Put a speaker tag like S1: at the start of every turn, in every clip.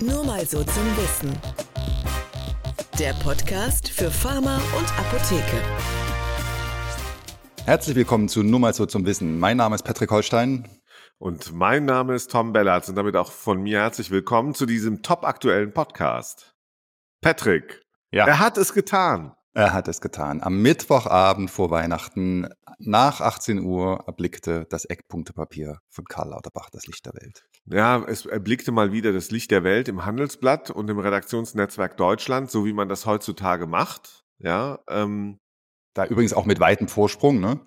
S1: Nur mal so zum Wissen. Der Podcast für Pharma und Apotheke.
S2: Herzlich willkommen zu Nur mal so zum Wissen. Mein Name ist Patrick Holstein.
S3: Und mein Name ist Tom Bellatz und damit auch von mir herzlich willkommen zu diesem topaktuellen Podcast. Patrick,
S2: Ja.
S3: er hat es getan.
S2: Er hat es getan. Am Mittwochabend vor Weihnachten nach 18 Uhr erblickte das Eckpunktepapier von Karl Lauterbach das Licht der Welt.
S3: Ja, es erblickte mal wieder das Licht der Welt im Handelsblatt und im Redaktionsnetzwerk Deutschland, so wie man das heutzutage macht. Ja, ähm,
S2: Da übrigens auch mit weitem Vorsprung, ne?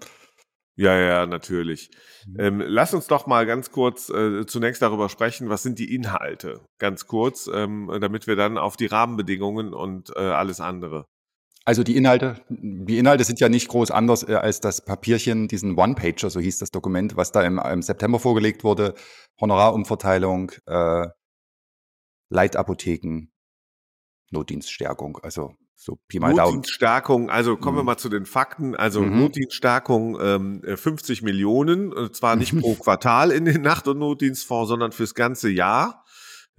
S3: ja, ja, natürlich.
S2: Mhm.
S3: Ähm, lass uns doch mal ganz kurz äh, zunächst darüber sprechen, was sind die Inhalte? Ganz kurz, ähm, damit wir dann auf die Rahmenbedingungen und äh, alles andere.
S2: Also die Inhalte, die Inhalte sind ja nicht groß anders äh, als das Papierchen, diesen One-Pager, so hieß das Dokument, was da im, im September vorgelegt wurde. Honorarumverteilung, äh, Leitapotheken, Notdienststärkung, also so Pi mal Daumen.
S3: Notdienststärkung, also kommen wir
S2: Mhm.
S3: mal zu den Fakten. Also
S2: Mhm.
S3: Notdienststärkung ähm, äh, 50 Millionen, und zwar nicht pro Quartal in den Nacht- und Notdienstfonds, sondern fürs ganze Jahr.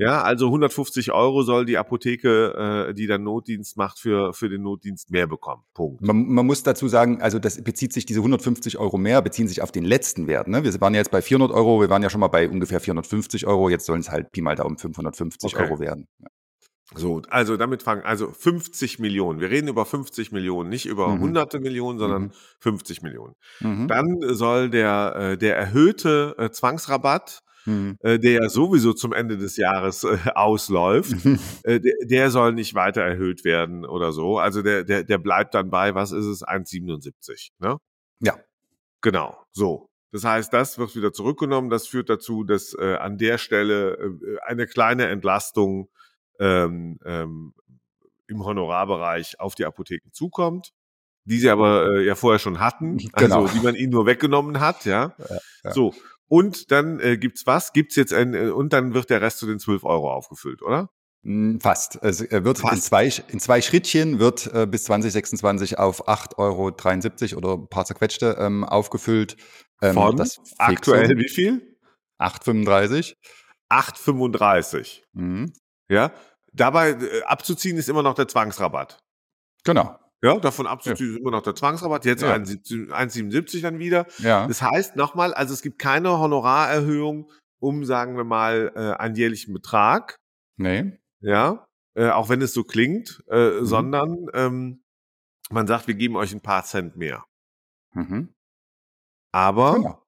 S3: Ja, also 150 Euro soll die Apotheke, äh, die dann Notdienst macht, für, für den Notdienst mehr bekommen. Punkt.
S2: Man, man muss dazu sagen, also das bezieht sich, diese 150 Euro mehr beziehen sich auf den letzten Wert. Ne? Wir waren jetzt bei 400 Euro, wir waren ja schon mal bei ungefähr 450 Euro, jetzt sollen es halt Pi mal Daumen 550
S3: Okay.
S2: Euro werden.
S3: So, also damit fangen, also 50 Millionen. Wir reden über 50 Millionen, nicht über
S2: Mhm.
S3: hunderte Millionen, sondern
S2: Mhm.
S3: 50 Millionen.
S2: Mhm.
S3: Dann soll der, äh, der erhöhte äh, Zwangsrabatt
S2: Mhm.
S3: äh, der ja sowieso zum Ende des Jahres äh, ausläuft, äh, der, der soll nicht weiter erhöht werden oder so. Also der, der, der bleibt dann bei, was ist es, 1,77. Ne?
S2: Ja.
S3: Genau, so. Das heißt, das wird wieder zurückgenommen. Das führt dazu, dass äh, an der Stelle äh, eine kleine Entlastung ähm, ähm, im Honorarbereich auf die Apotheken zukommt, die sie aber äh, ja vorher schon hatten, also
S2: Genau.
S3: die man ihnen nur weggenommen hat, ja.
S2: ja.
S3: So, und dann äh, gibt's was? Gibt's jetzt ein, äh, und dann wird der Rest zu den 12 Euro aufgefüllt, oder?
S2: Mm, Fast. Es äh, wird in
S3: Fast.
S2: zwei, in zwei Schrittchen wird äh, bis 2026 auf 8,73 Euro oder ein paar zerquetschte ähm, aufgefüllt. Ähm,
S3: Von
S2: das
S3: aktuell wie viel?
S2: 8,35.
S3: 8,35.
S2: Mhm.
S3: Ja. Dabei äh, abzuziehen ist immer noch der Zwangsrabatt.
S2: Genau.
S3: Ja, davon abzuziehen ist immer noch der Zwangsrabatt. Jetzt
S2: Ja.
S3: 1,77 1,77 dann wieder.
S2: Ja.
S3: Das heißt nochmal, also es gibt keine Honorarerhöhung um, sagen wir mal, äh, einen jährlichen Betrag.
S2: nee.
S3: ja, äh, auch wenn es so klingt, äh,
S2: Mhm.
S3: sondern ähm, man sagt, wir geben euch ein paar Cent mehr.
S2: Mhm.
S3: Aber
S2: Genau.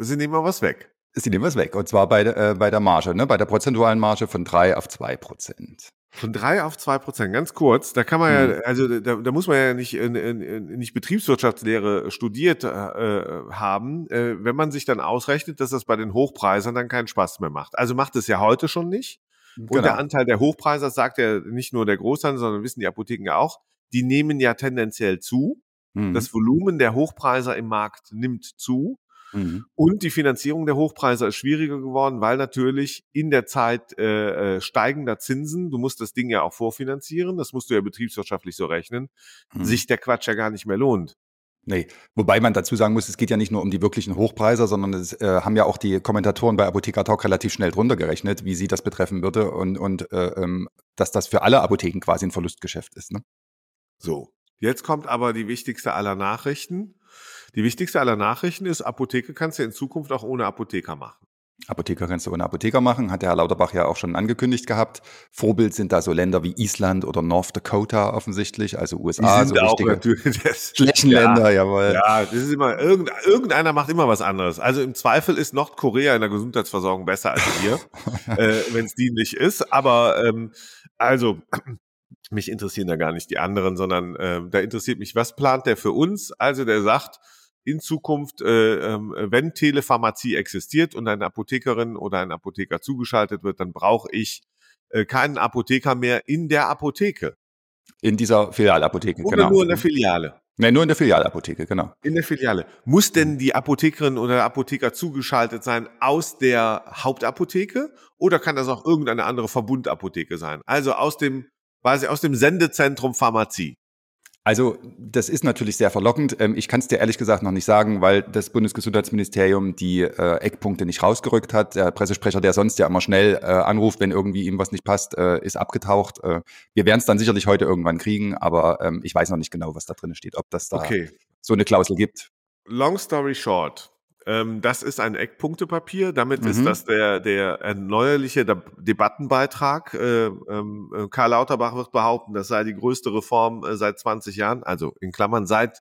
S3: sie nehmen mal was weg.
S2: Sie nehmen was weg. Und zwar bei, der- äh, bei der Marge, ne? bei der prozentualen Marge von 3 auf 2 Prozent.
S3: Von drei auf zwei Prozent, ganz kurz. Da kann man
S2: Mhm.
S3: ja, also da, da muss man ja nicht, in, in, in, nicht Betriebswirtschaftslehre studiert äh, haben, äh, wenn man sich dann ausrechnet, dass das bei den Hochpreisern dann keinen Spaß mehr macht. Also macht es ja heute schon nicht. Und
S2: Genau.
S3: der Anteil der Hochpreiser sagt ja nicht nur der Großhandel, sondern wissen die Apotheken ja auch, die nehmen ja tendenziell zu.
S2: Mhm.
S3: Das Volumen der Hochpreiser im Markt nimmt zu.
S2: Mhm.
S3: Und die Finanzierung der Hochpreise ist schwieriger geworden, weil natürlich in der Zeit äh, äh, steigender Zinsen, du musst das Ding ja auch vorfinanzieren, das musst du ja betriebswirtschaftlich so rechnen,
S2: Mhm.
S3: sich der Quatsch ja gar nicht mehr lohnt.
S2: Nee, wobei man dazu sagen muss, es geht ja nicht nur um die wirklichen Hochpreise, sondern es äh, haben ja auch die Kommentatoren bei Apotheker Talk relativ schnell drunter gerechnet, wie sie das betreffen würde und, und äh, ähm, dass das für alle Apotheken quasi ein Verlustgeschäft ist. Ne?
S3: So, jetzt kommt aber die wichtigste aller Nachrichten. Die wichtigste aller Nachrichten ist, Apotheke kannst du in Zukunft auch ohne Apotheker machen.
S2: Apotheker kannst du ohne Apotheker machen, hat der Herr Lauterbach ja auch schon angekündigt gehabt. Vorbild sind da so Länder wie Island oder North Dakota offensichtlich, also USA, so richtige
S3: natürlich. Das,
S2: Flächenländer, jawohl.
S3: Ja, das ist immer, irgend, irgendeiner macht immer was anderes. Also im Zweifel ist Nordkorea in der Gesundheitsversorgung besser als wir, äh, wenn es dienlich ist. Aber ähm, also, mich interessieren da gar nicht die anderen, sondern ähm, da interessiert mich, was plant der für uns? Also der sagt, in Zukunft, äh, ähm, wenn Telepharmazie existiert und eine Apothekerin oder ein Apotheker zugeschaltet wird, dann brauche ich äh, keinen Apotheker mehr in der Apotheke.
S2: In dieser Filialapotheke,
S3: Oder
S2: genau.
S3: nur in der Filiale.
S2: nee, nur in der Filialapotheke, genau.
S3: In der Filiale. Muss denn die Apothekerin oder der Apotheker zugeschaltet sein aus der Hauptapotheke oder kann das auch irgendeine andere Verbundapotheke sein? Also aus dem, quasi aus dem Sendezentrum Pharmazie.
S2: Also das ist natürlich sehr verlockend. Ähm, ich kann es dir ehrlich gesagt noch nicht sagen, weil das Bundesgesundheitsministerium die äh, Eckpunkte nicht rausgerückt hat. Der Pressesprecher, der sonst ja immer schnell äh, anruft, wenn irgendwie ihm was nicht passt, äh, ist abgetaucht. Äh, wir werden es dann sicherlich heute irgendwann kriegen, aber ähm, ich weiß noch nicht genau, was da drin steht, ob das da
S3: Okay.
S2: so eine Klausel gibt.
S3: Long story short. Ähm, das ist ein Eckpunktepapier. Damit ist
S2: Mhm.
S3: das der, der erneuerliche De Debattenbeitrag. Äh, ähm, äh, Karl Lauterbach wird behaupten, das sei die größte Reform äh, seit 20 Jahren. Also in Klammern seit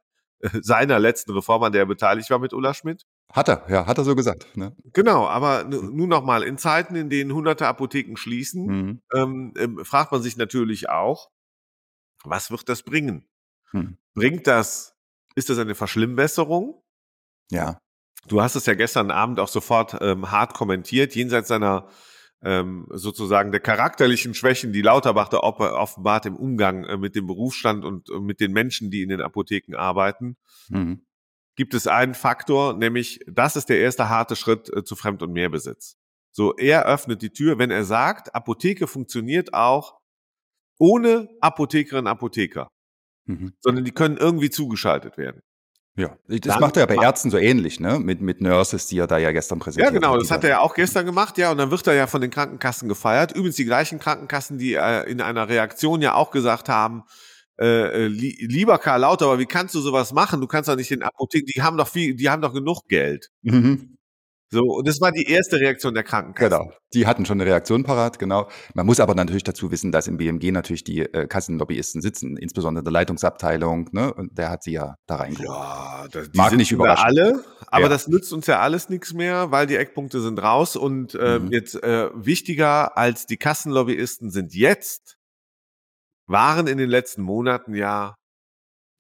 S3: seiner letzten Reform, an der er beteiligt war mit Ulla Schmidt.
S2: Hat er, ja, hat er so gesagt. Ne?
S3: Genau, aber nu- nun nochmal, in Zeiten, in denen hunderte Apotheken schließen,
S2: Mhm.
S3: ähm, fragt man sich natürlich auch, was wird das bringen?
S2: Hm.
S3: Bringt das, ist das eine Verschlimmbesserung?
S2: Ja.
S3: Du hast es ja gestern Abend auch sofort ähm, hart kommentiert, jenseits seiner ähm, sozusagen der charakterlichen Schwächen, die Lauterbach da offenbart im Umgang äh, mit dem Berufsstand und äh, mit den Menschen, die in den Apotheken arbeiten,
S2: Mhm.
S3: gibt es einen Faktor, nämlich das ist der erste harte Schritt äh, zu Fremd- und Mehrbesitz. So, er öffnet die Tür, wenn er sagt, Apotheke funktioniert auch ohne Apothekerinnen und Apotheker,
S2: Mhm.
S3: sondern die können irgendwie zugeschaltet werden.
S2: Ja, das
S3: Dann
S2: macht er ja bei Ärzten so ähnlich, ne? Mit, mit Nurses, die er da ja gestern
S3: Ja,
S2: präsentiert
S3: genau,
S2: hat.
S3: das hat er ja auch gestern gemacht, ja, und dann wird er ja von den Krankenkassen gefeiert. Übrigens die gleichen Krankenkassen, die äh, in einer Reaktion ja auch gesagt haben, äh, äh, li lieber Karl Lauterbach, wie kannst du sowas machen? Du kannst doch nicht den Apotheken, die haben doch viel, die haben doch genug Geld.
S2: Mhm.
S3: So, und das war die erste Reaktion der Krankenkassen.
S2: Genau. Die hatten schon eine Reaktion parat, genau. Man muss aber natürlich dazu wissen, dass im BMG natürlich die äh, Kassenlobbyisten sitzen, insbesondere in der Leitungsabteilung, ne? Und der hat sie ja da reingeholt.
S3: Ja, das, die
S2: Mag nicht überraschen.
S3: alle, aber
S2: Ja.
S3: das nützt uns ja alles nichts mehr, weil die Eckpunkte sind raus und äh,
S2: Mhm.
S3: jetzt äh, wichtiger als die Kassenlobbyisten sind jetzt, waren in den letzten Monaten ja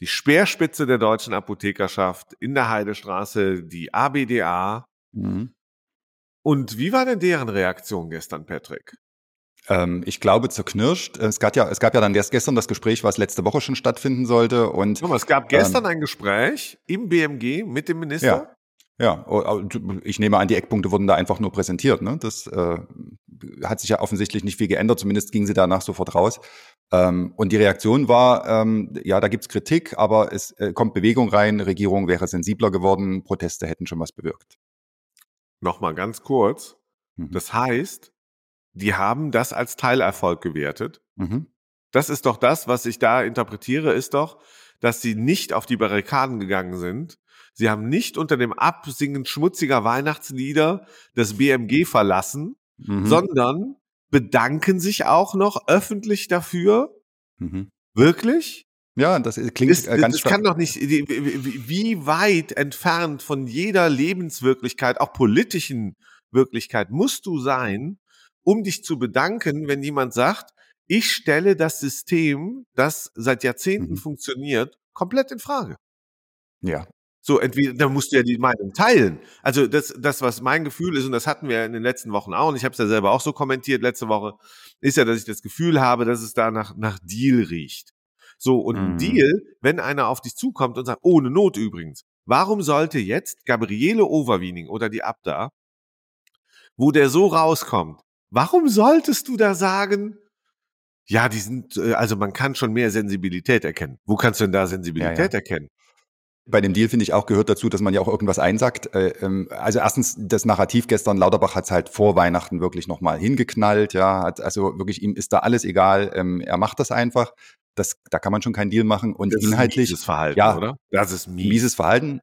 S3: die Speerspitze der deutschen Apothekerschaft in der Heidestraße, die ABDA.
S2: Mhm.
S3: Und wie war denn deren Reaktion gestern, Patrick?
S2: Ähm, ich glaube zerknirscht. Es gab ja, es gab ja dann erst gestern das Gespräch, was letzte Woche schon stattfinden sollte. Und
S3: Guck mal, Es gab gestern ein Gespräch im BMG mit dem Minister.
S2: Ja. Ja, ich nehme an, die Eckpunkte wurden da einfach nur präsentiert. Ne? Das äh, hat sich ja offensichtlich nicht viel geändert, zumindest ging sie danach sofort raus. Ähm, und die Reaktion war, ähm, ja, da gibt's Kritik, aber es äh, kommt Bewegung rein, Regierung wäre sensibler geworden, Proteste hätten schon was bewirkt.
S3: Nochmal ganz kurz.
S2: Mhm.
S3: Das heißt, die haben das als Teilerfolg gewertet.
S2: Mhm.
S3: Das ist doch das, was ich da interpretiere, ist doch, dass sie nicht auf die Barrikaden gegangen sind. Sie haben nicht unter dem Absingen schmutziger Weihnachtslieder das BMG verlassen,
S2: Mhm.
S3: sondern bedanken sich auch noch öffentlich dafür.
S2: Mhm.
S3: Wirklich?
S2: Ja, das ist- klingt
S3: Ist,
S2: äh, ganz
S3: das kann doch nicht, wie weit entfernt von jeder Lebenswirklichkeit, auch politischen Wirklichkeit, musst du sein, um dich zu bedanken, wenn jemand sagt, ich stelle das System, das seit Jahrzehnten
S2: Mhm.
S3: funktioniert, komplett in Frage.
S2: Ja.
S3: So, entweder, da musst du ja die Meinung teilen. Also das, das, was mein Gefühl ist, und das hatten wir ja in den letzten Wochen auch, und ich habe es ja selber auch so kommentiert letzte Woche, ist ja, dass ich das Gefühl habe, dass es da nach, nach Deal riecht. So, und ein
S2: Mhm.
S3: Deal, wenn einer auf dich zukommt und sagt, ohne Not übrigens, warum sollte jetzt Gabriele Overwiening oder die Abda, wo der so rauskommt, warum solltest du da sagen, ja, die sind, äh, also man kann schon mehr Sensibilität erkennen. Wo kannst du denn da Sensibilität
S2: Ja, ja.
S3: erkennen?
S2: Bei dem Deal finde ich auch gehört dazu, dass man ja auch irgendwas einsackt. Äh, ähm, also erstens das Narrativ gestern, Lauterbach hat es halt vor Weihnachten wirklich nochmal hingeknallt, ja, also wirklich ihm ist da alles egal, ähm, er macht das einfach. Das, da kann man schon keinen Deal machen und
S3: Das ist
S2: inhaltlich
S3: mieses Verhalten,
S2: ja.
S3: oder? Das ist mies.
S2: mieses Verhalten.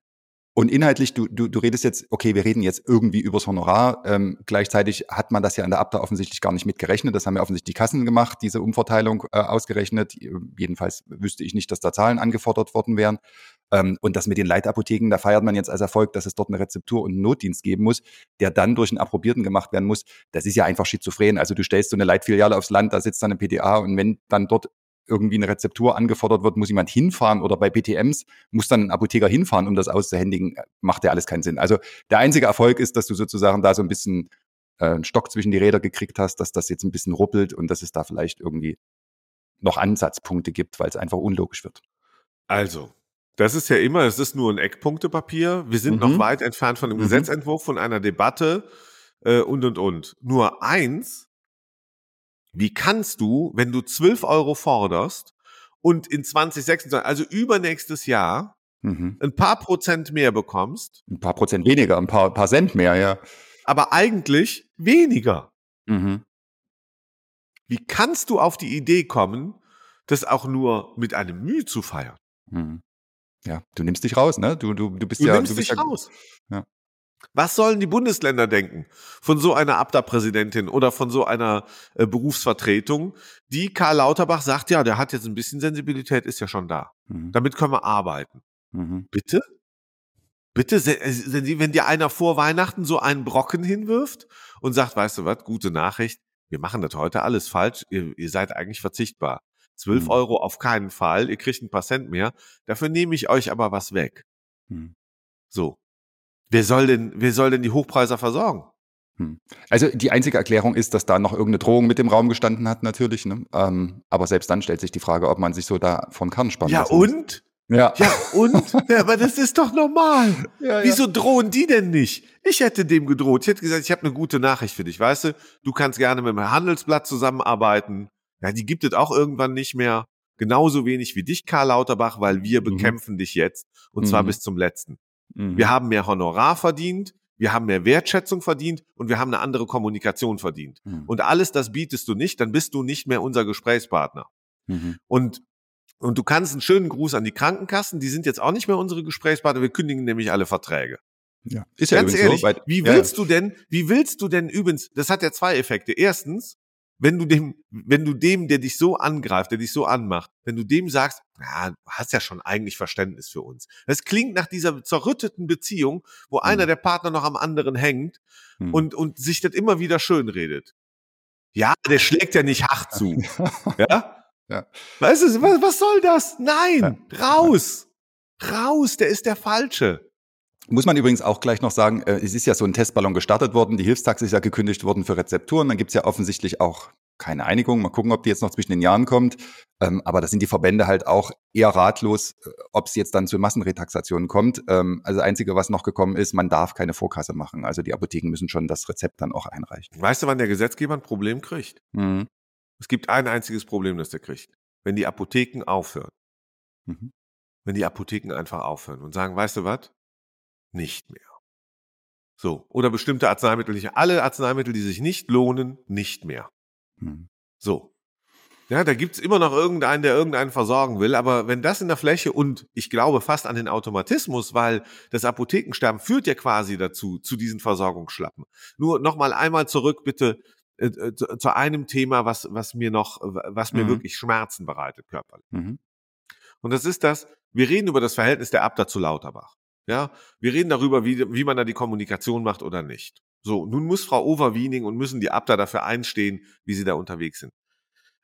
S2: Und inhaltlich, du, du, du redest jetzt, okay, wir reden jetzt irgendwie übers Honorar. Ähm, gleichzeitig hat man das ja in der Abda offensichtlich gar nicht mitgerechnet. Das haben ja offensichtlich die Kassen gemacht, diese Umverteilung äh, ausgerechnet. Jedenfalls wüsste ich nicht, dass da Zahlen angefordert worden wären. Ähm, und das mit den Leitapotheken, da feiert man jetzt als Erfolg, dass es dort eine Rezeptur und einen Notdienst geben muss, der dann durch einen Approbierten gemacht werden muss. Das ist ja einfach schizophren. Also du stellst so eine Leitfiliale aufs Land, da sitzt dann eine PDA und wenn dann dort irgendwie eine Rezeptur angefordert wird, muss jemand hinfahren oder bei PTMs muss dann ein Apotheker hinfahren, um das auszuhändigen, macht ja alles keinen Sinn. Also der einzige Erfolg ist, dass du sozusagen da so ein bisschen äh, einen Stock zwischen die Räder gekriegt hast, dass das jetzt ein bisschen ruppelt und dass es da vielleicht irgendwie noch Ansatzpunkte gibt, weil es einfach unlogisch wird.
S3: Also, das ist ja immer, es ist nur ein Eckpunktepapier. Wir sind
S2: Mhm.
S3: noch weit entfernt von einem
S2: Mhm.
S3: Gesetzentwurf, von einer Debatte äh, und, und, und. Nur eins, wie kannst du, wenn du 12 Euro forderst und in 2026, also übernächstes Jahr,
S2: Mhm.
S3: ein paar Prozent mehr bekommst,
S2: Ein paar Prozent weniger, ein paar, paar Cent mehr, ja.
S3: aber eigentlich weniger.
S2: Mhm.
S3: Wie kannst du auf die Idee kommen, das auch nur mit einem Mühe zu feiern?
S2: Mhm. Ja, du nimmst dich raus, ne? Du, du, du bist
S3: Du
S2: ja.
S3: nimmst
S2: du bist
S3: dich
S2: ja,
S3: raus.
S2: Ja.
S3: Was sollen die Bundesländer denken von so einer Abda-Präsidentin oder von so einer äh, Berufsvertretung, die Karl Lauterbach sagt, ja, der hat jetzt ein bisschen Sensibilität, ist ja schon da.
S2: Mhm.
S3: Damit können wir arbeiten.
S2: Mhm.
S3: Bitte? Bitte, äh, wenn dir einer vor Weihnachten so einen Brocken hinwirft und sagt, weißt du was, gute Nachricht, wir machen das heute alles falsch, ihr, ihr seid eigentlich verzichtbar. 12
S2: Mhm.
S3: Euro auf keinen Fall, ihr kriegt ein paar Cent mehr, dafür nehme ich euch aber was weg.
S2: Mhm.
S3: So. Wer soll denn, wer soll denn die Hochpreiser versorgen?
S2: Also die einzige Erklärung ist, dass da noch irgendeine Drohung mit dem Raum gestanden hat, natürlich. Ne? Ähm, aber selbst dann stellt sich die Frage, ob man sich so da von Karren spannen
S3: Ja und?
S2: Ja.
S3: Ja und? ja, aber das ist doch normal.
S2: Ja, ja.
S3: Wieso drohen die denn nicht? Ich hätte dem gedroht. Ich hätte gesagt, ich habe eine gute Nachricht für dich. Weißt du, du kannst gerne mit dem Handelsblatt zusammenarbeiten. Ja, die gibt es auch irgendwann nicht mehr. Genauso wenig wie dich, Karl Lauterbach, weil wir
S2: Mhm.
S3: bekämpfen dich jetzt. Und zwar
S2: Mhm.
S3: bis zum letzten.
S2: Mhm.
S3: Wir haben mehr Honorar verdient, wir haben mehr Wertschätzung verdient und wir haben eine andere Kommunikation verdient.
S2: Mhm.
S3: Und alles das bietest du nicht, dann bist du nicht mehr unser Gesprächspartner.
S2: Mhm.
S3: Und, und du kannst einen schönen Gruß an die Krankenkassen, die sind jetzt auch nicht mehr unsere Gesprächspartner, wir kündigen nämlich alle Verträge.
S2: Ja. Ist ja
S3: Ganz ehrlich,
S2: so. weil-
S3: wie
S2: ja,
S3: willst du denn, wie willst du denn übrigens, das hat ja zwei Effekte. Erstens, wenn du dem, wenn du dem, der dich so angreift, der dich so anmacht, wenn du dem sagst, ja, du hast ja schon eigentlich Verständnis für uns. Das klingt nach dieser zerrütteten Beziehung, wo einer der Partner noch am anderen hängt
S2: Mhm.
S3: und, und sich das immer wieder schön redet. Ja, der schlägt ja nicht hart zu. ja?
S2: Ja.
S3: Weißt du, was, was soll das? Nein, raus. Raus, der ist der Falsche.
S2: Muss man übrigens auch gleich noch sagen, äh, es ist ja so ein Testballon gestartet worden, die Hilfstaxe ist ja gekündigt worden für Rezepturen, dann gibt's ja offensichtlich auch keine Einigung. Mal gucken, ob die jetzt noch zwischen den Jahren kommt. Ähm, aber da sind die Verbände halt auch eher ratlos, äh, ob es jetzt dann zu Massenretaxationen kommt. Ähm, also Einzige, was noch gekommen ist, man darf keine Vorkasse machen. Also die Apotheken müssen schon das Rezept dann auch einreichen.
S3: Weißt du, wann der Gesetzgeber ein Problem kriegt?
S2: Mhm.
S3: Es gibt ein einziges Problem, das der kriegt. Wenn die Apotheken aufhören.
S2: Mhm.
S3: Wenn die Apotheken einfach aufhören und sagen, weißt du was? Nicht mehr. So. Oder bestimmte Arzneimittel nicht. Alle Arzneimittel, die sich nicht lohnen, nicht mehr.
S2: Mhm.
S3: So. Ja, da gibt's immer noch irgendeinen, der irgendeinen versorgen will, aber wenn das in der Fläche und ich glaube fast an den Automatismus, weil das Apothekensterben führt ja quasi dazu, zu diesen Versorgungsschlappen. Nur nochmal einmal zurück bitte äh, äh, zu, zu einem Thema, was, was mir noch, was mir
S2: Mhm.
S3: wirklich Schmerzen bereitet körperlich.
S2: Mhm.
S3: Und das ist das, wir reden über das Verhältnis der Abda zu Lauterbach. Ja, wir reden darüber, wie, wie man da die Kommunikation macht oder nicht. So, nun muss Frau Overwiening und müssen die Abda dafür einstehen, wie sie da unterwegs sind.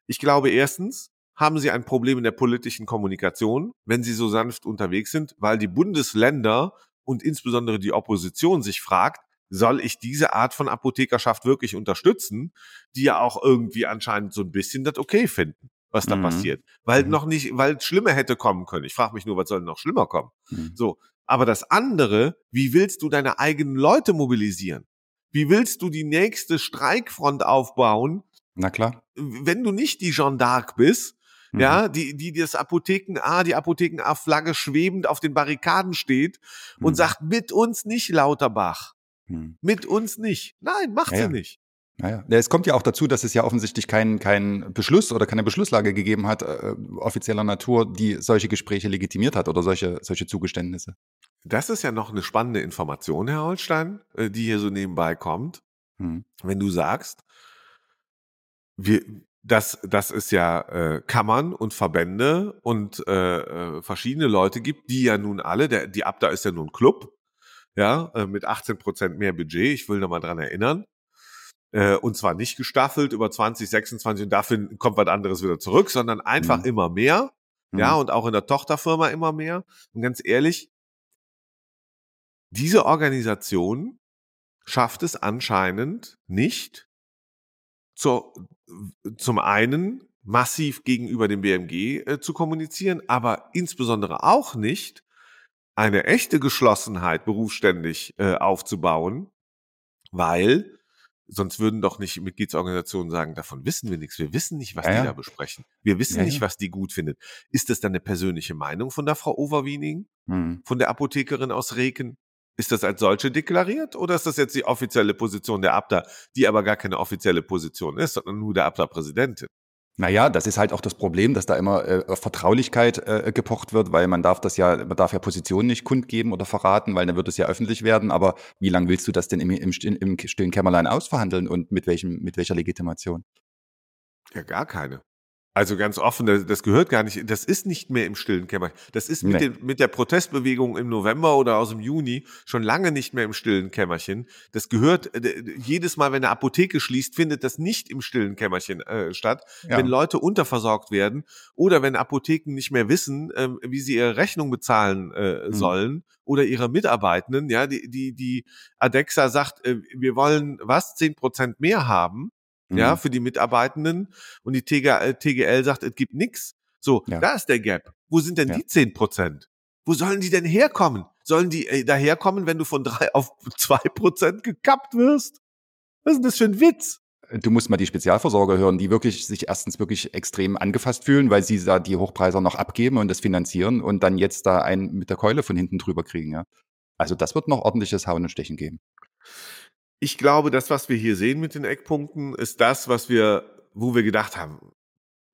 S3: Ich glaube, erstens haben sie ein Problem in der politischen Kommunikation, wenn sie so sanft unterwegs sind, weil die Bundesländer und insbesondere die Opposition sich fragt, soll ich diese Art von Apothekerschaft wirklich unterstützen, die ja auch irgendwie anscheinend so ein bisschen das okay finden, was da
S2: Mhm.
S3: passiert. Weil
S2: Mhm.
S3: noch nicht, weil es schlimmer hätte kommen können. Ich frage mich nur, was soll noch schlimmer kommen?
S2: Mhm.
S3: So. Aber das andere, wie willst du deine eigenen Leute mobilisieren? Wie willst du die nächste Streikfront aufbauen,
S2: Na klar.
S3: wenn du nicht die Jeanne d'Arc bist,
S2: Mhm.
S3: ja, die, die das Apotheken A, die Apotheken A-Flagge schwebend auf den Barrikaden steht und
S2: Mhm.
S3: sagt, mit uns nicht, Lauterbach.
S2: Mhm.
S3: Mit uns nicht. Nein, macht
S2: Ja,
S3: sie
S2: ja.
S3: nicht.
S2: Naja, es kommt ja auch dazu, dass es ja offensichtlich keinen keinen Beschluss oder keine Beschlusslage gegeben hat, äh, offizieller Natur, die solche Gespräche legitimiert hat oder solche, solche Zugeständnisse.
S3: Das ist ja noch eine spannende Information, Herr Holstein, äh, die hier so nebenbei kommt.
S2: Hm.
S3: wenn du sagst, wir, dass, dass es ja äh, Kammern und Verbände und äh, äh, verschiedene Leute gibt, die ja nun alle, der, die Abda ist ja nun Club, ja, äh, mit 18 Prozent mehr Budget, ich will nochmal dran erinnern. Äh, und zwar nicht gestaffelt über 2026 und dafür kommt was anderes wieder zurück, sondern einfach
S2: Mhm.
S3: immer mehr.
S2: Mhm.
S3: Ja, und auch in der Tochterfirma immer mehr. Und ganz ehrlich, diese Organisation schafft es anscheinend nicht, zur, zum einen massiv gegenüber dem BMG äh, zu kommunizieren, aber insbesondere auch nicht eine echte Geschlossenheit berufsständig äh, aufzubauen, weil Sonst würden doch nicht Mitgliedsorganisationen sagen, davon wissen wir nichts. Wir wissen nicht, was
S2: Ja,
S3: die da besprechen. Wir wissen
S2: Ja,
S3: nicht, was die gut findet. Ist das dann eine persönliche Meinung von der Frau Overwiening,
S2: Hm.
S3: von der Apothekerin aus Reken? Ist das als solche deklariert oder ist das jetzt die offizielle Position der Abda, die aber gar keine offizielle Position ist, sondern nur der Abda-Präsidentin?
S2: Naja, das ist halt auch das Problem, dass da immer äh, auf Vertraulichkeit äh, gepocht wird, weil man darf das ja, man darf ja Positionen nicht kundgeben oder verraten, weil dann wird es ja öffentlich werden. Aber wie lange willst du das denn im, im, im stillen Kämmerlein ausverhandeln und mit welchem, mit welcher Legitimation?
S3: Ja, gar keine. Also ganz offen, das, das gehört gar nicht, das ist nicht mehr im stillen Kämmerchen. Das ist mit,
S2: Nee.
S3: den, mit der Protestbewegung im November oder aus dem Juni schon lange nicht mehr im stillen Kämmerchen. Das gehört, äh, jedes Mal, wenn eine Apotheke schließt, findet das nicht im stillen Kämmerchen äh, statt.
S2: Ja.
S3: Wenn Leute unterversorgt werden oder wenn Apotheken nicht mehr wissen, ähm, wie sie ihre Rechnung bezahlen äh,
S2: Mhm.
S3: sollen oder ihre Mitarbeitenden, ja, die, die, die Adexa sagt, äh, wir wollen was, zehn Prozent mehr haben ja,
S2: Mhm.
S3: für die Mitarbeitenden und die TGL, TGL sagt, es gibt nix. So,
S2: Ja.
S3: da ist der Gap. Wo sind denn
S2: Ja.
S3: die 10 Prozent? Wo sollen die denn herkommen? Sollen die äh, daherkommen, wenn du von drei auf zwei Prozent gekappt wirst? Was ist denn das für ein Witz?
S2: Du musst mal die Spezialversorger hören, die wirklich sich erstens wirklich extrem angefasst fühlen, weil sie da die Hochpreise noch abgeben und das finanzieren und dann jetzt da einen mit der Keule von hinten drüber kriegen, ja. Also das wird noch ordentliches Hauen und Stechen geben.
S3: Ich glaube, das, was wir hier sehen mit den Eckpunkten, ist das, was wir, wo wir gedacht haben.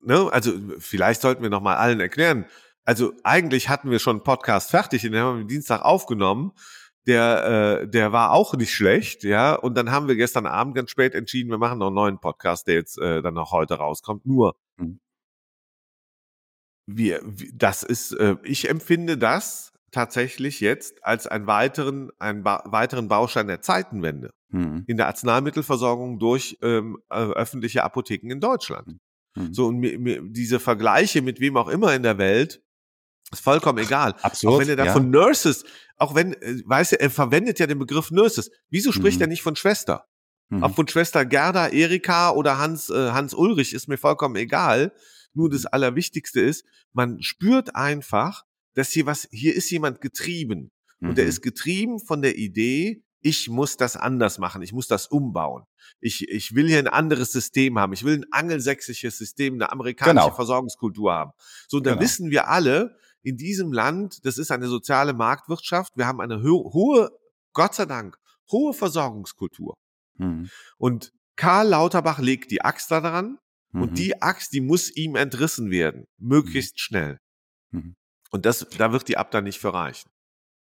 S3: Ne? Also vielleicht sollten wir noch mal allen erklären. Also eigentlich hatten wir schon einen Podcast fertig, den haben wir am Dienstag aufgenommen. Der, äh, der war auch nicht schlecht, ja. Und dann haben wir gestern Abend ganz spät entschieden, wir machen noch einen neuen Podcast, der jetzt äh, dann auch heute rauskommt. Nur
S2: Mhm.
S3: wir, das ist, äh, ich empfinde das tatsächlich jetzt als einen weiteren, einen ba weiteren Baustein der Zeitenwende
S2: Hm.
S3: in der Arzneimittelversorgung durch ähm, äh, öffentliche Apotheken in Deutschland.
S2: Hm.
S3: So und mir, mir, diese Vergleiche mit wem auch immer in der Welt ist vollkommen egal.
S2: Absurd.
S3: auch wenn er da
S2: ja.
S3: von Nurses, auch wenn, äh, weißt du, er verwendet ja den Begriff Nurses. Wieso spricht
S2: Mhm.
S3: er nicht von Schwester?
S2: Mhm.
S3: Auch von Schwester Gerda, Erika oder Hans, äh, Hans Ulrich ist mir vollkommen egal. Nur das Allerwichtigste ist, man spürt einfach, dass hier was, hier ist jemand getrieben. Und der
S2: Mhm.
S3: ist getrieben von der Idee, ich muss das anders machen, ich muss das umbauen. Ich, ich will hier ein anderes System haben. Ich will ein angelsächsisches System, eine amerikanische
S2: Genau.
S3: Versorgungskultur haben. So, und da
S2: Genau.
S3: wissen wir alle, in diesem Land, das ist eine soziale Marktwirtschaft, wir haben eine ho hohe, Gott sei Dank, hohe Versorgungskultur.
S2: Mhm.
S3: Und Karl Lauterbach legt die Axt daran
S2: Mhm.
S3: und die Axt, die muss ihm entrissen werden, möglichst schnell.
S2: Mhm.
S3: Und das, da wird die Abda nicht für reichen.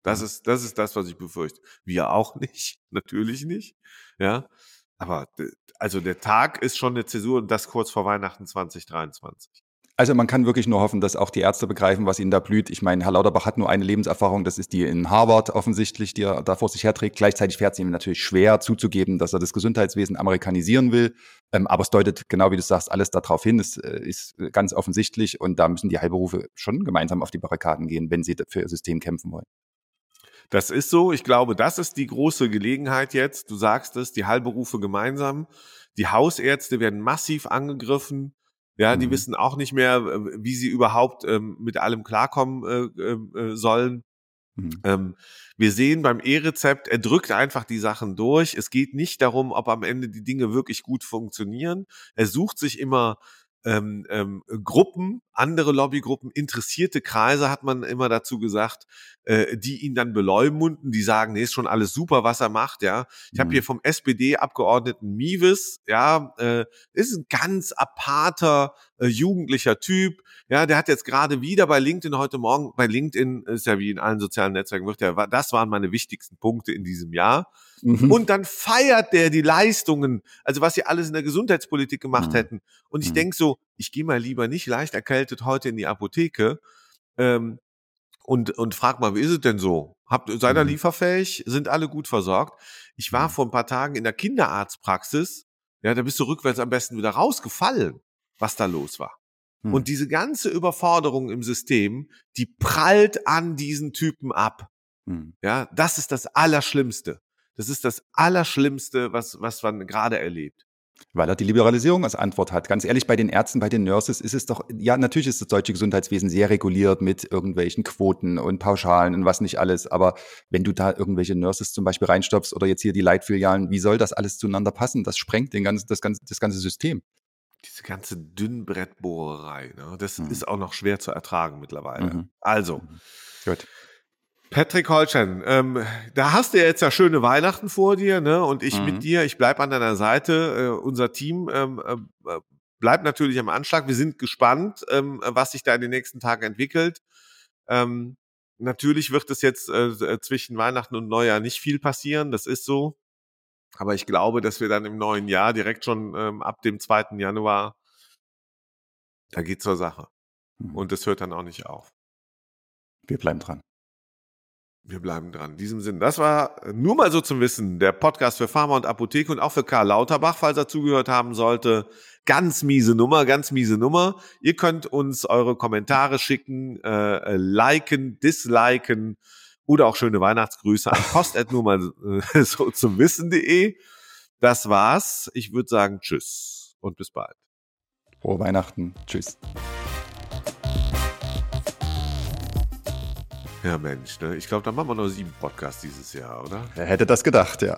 S3: Das ist, das ist das, was ich befürchte. Wir auch nicht, natürlich nicht. Ja. Aber, also der Tag ist schon eine Zäsur und das kurz vor Weihnachten 2023.
S2: Also man kann wirklich nur hoffen, dass auch die Ärzte begreifen, was ihnen da blüht. Ich meine, Herr Lauterbach hat nur eine Lebenserfahrung, das ist die in Harvard offensichtlich, die er da vor sich herträgt. Gleichzeitig fährt es ihm natürlich schwer zuzugeben, dass er das Gesundheitswesen amerikanisieren will. Ähm, aber es deutet, genau wie du sagst, alles darauf hin. Es äh, ist ganz offensichtlich und da müssen die Heilberufe schon gemeinsam auf die Barrikaden gehen, wenn sie für ihr System kämpfen wollen.
S3: Das ist so. Ich glaube, das ist die große Gelegenheit jetzt. Du sagst es, die Heilberufe gemeinsam. Die Hausärzte werden massiv angegriffen. Ja, die
S2: Mhm.
S3: wissen auch nicht mehr, äh, wie sie überhaupt ähm, mit allem klarkommen äh, äh, sollen.
S2: Mhm.
S3: Ähm, wir sehen beim E-Rezept, er drückt einfach die Sachen durch. Es geht nicht darum, ob am Ende die Dinge wirklich gut funktionieren. Er sucht sich immer ähm, ähm, Gruppen, andere Lobbygruppen, interessierte Kreise, hat man immer dazu gesagt, äh, die ihn dann beleumunden, die sagen, nee, ist schon alles super, was er macht, ja. Ich habe
S2: Mhm.
S3: hier vom SPD-Abgeordneten Miewes, ja, äh, ist ein ganz aparter, äh, jugendlicher Typ, ja, der hat jetzt gerade wieder bei LinkedIn heute Morgen, bei LinkedIn ist ja wie in allen sozialen Netzwerken, wird ja, das waren meine wichtigsten Punkte in diesem Jahr.
S2: Mhm.
S3: Und dann feiert der die Leistungen, also was sie alles in der Gesundheitspolitik gemacht
S2: Mhm.
S3: hätten. Und ich
S2: Mhm.
S3: denk so, ich gehe mal lieber nicht leicht erkältet heute in die Apotheke ähm, und, und frag mal, wie ist es denn so? Habt, seid ihr
S2: Mhm.
S3: lieferfähig? Sind alle gut versorgt? Ich war
S2: Mhm.
S3: vor ein paar Tagen in der Kinderarztpraxis, ja, da bist du rückwärts am besten wieder rausgefallen, was da los war.
S2: Mhm.
S3: Und diese ganze Überforderung im System, die prallt an diesen Typen ab.
S2: Mhm.
S3: Ja, das ist das Allerschlimmste. Das ist das Allerschlimmste, was, was man gerade erlebt.
S2: Weil er die Liberalisierung als Antwort hat. Ganz ehrlich, bei den Ärzten, bei den Nurses ist es doch, ja, natürlich ist das deutsche Gesundheitswesen sehr reguliert mit irgendwelchen Quoten und Pauschalen und was nicht alles. Aber wenn du da irgendwelche Nurses zum Beispiel reinstopfst oder jetzt hier die Leitfilialen, wie soll das alles zueinander passen? Das sprengt den ganzen, das, ganze, das ganze System.
S3: Diese ganze Dünnbrettbohrerei, ne? das mhm. ist auch noch schwer zu ertragen mittlerweile. Mhm. Also. Mhm. Gut. Patrick Holstein, ähm, da hast du ja jetzt ja schöne Weihnachten vor dir, ne? Und ich mhm. mit dir, ich bleib an deiner Seite. Äh, unser Team ähm, äh, bleibt natürlich am Anschlag. Wir sind gespannt, ähm, was sich da in den nächsten Tagen entwickelt. Ähm, natürlich wird es jetzt äh, zwischen Weihnachten und Neujahr nicht viel passieren, das ist so. Aber ich glaube, dass wir dann im neuen Jahr direkt schon ähm, ab dem 2. Januar, da geht zur Sache. Mhm. Und das hört dann auch nicht auf.
S2: Wir bleiben dran.
S3: Wir bleiben dran. In diesem Sinn, das war nur mal so zum Wissen, der Podcast für Pharma und Apotheke und auch für Karl Lauterbach, falls er zugehört haben sollte. Ganz miese Nummer, ganz miese Nummer. Ihr könnt uns eure Kommentare schicken, äh, liken, disliken oder auch schöne Weihnachtsgrüße an post nur mal äh, so zum Wissen.de. Das war's. Ich würde sagen Tschüss und bis bald.
S2: Frohe Weihnachten. Tschüss.
S3: Ja, Mensch, ne? ich glaube, da machen wir nur sieben Podcasts dieses Jahr, oder?
S2: Er hätte das gedacht, ja.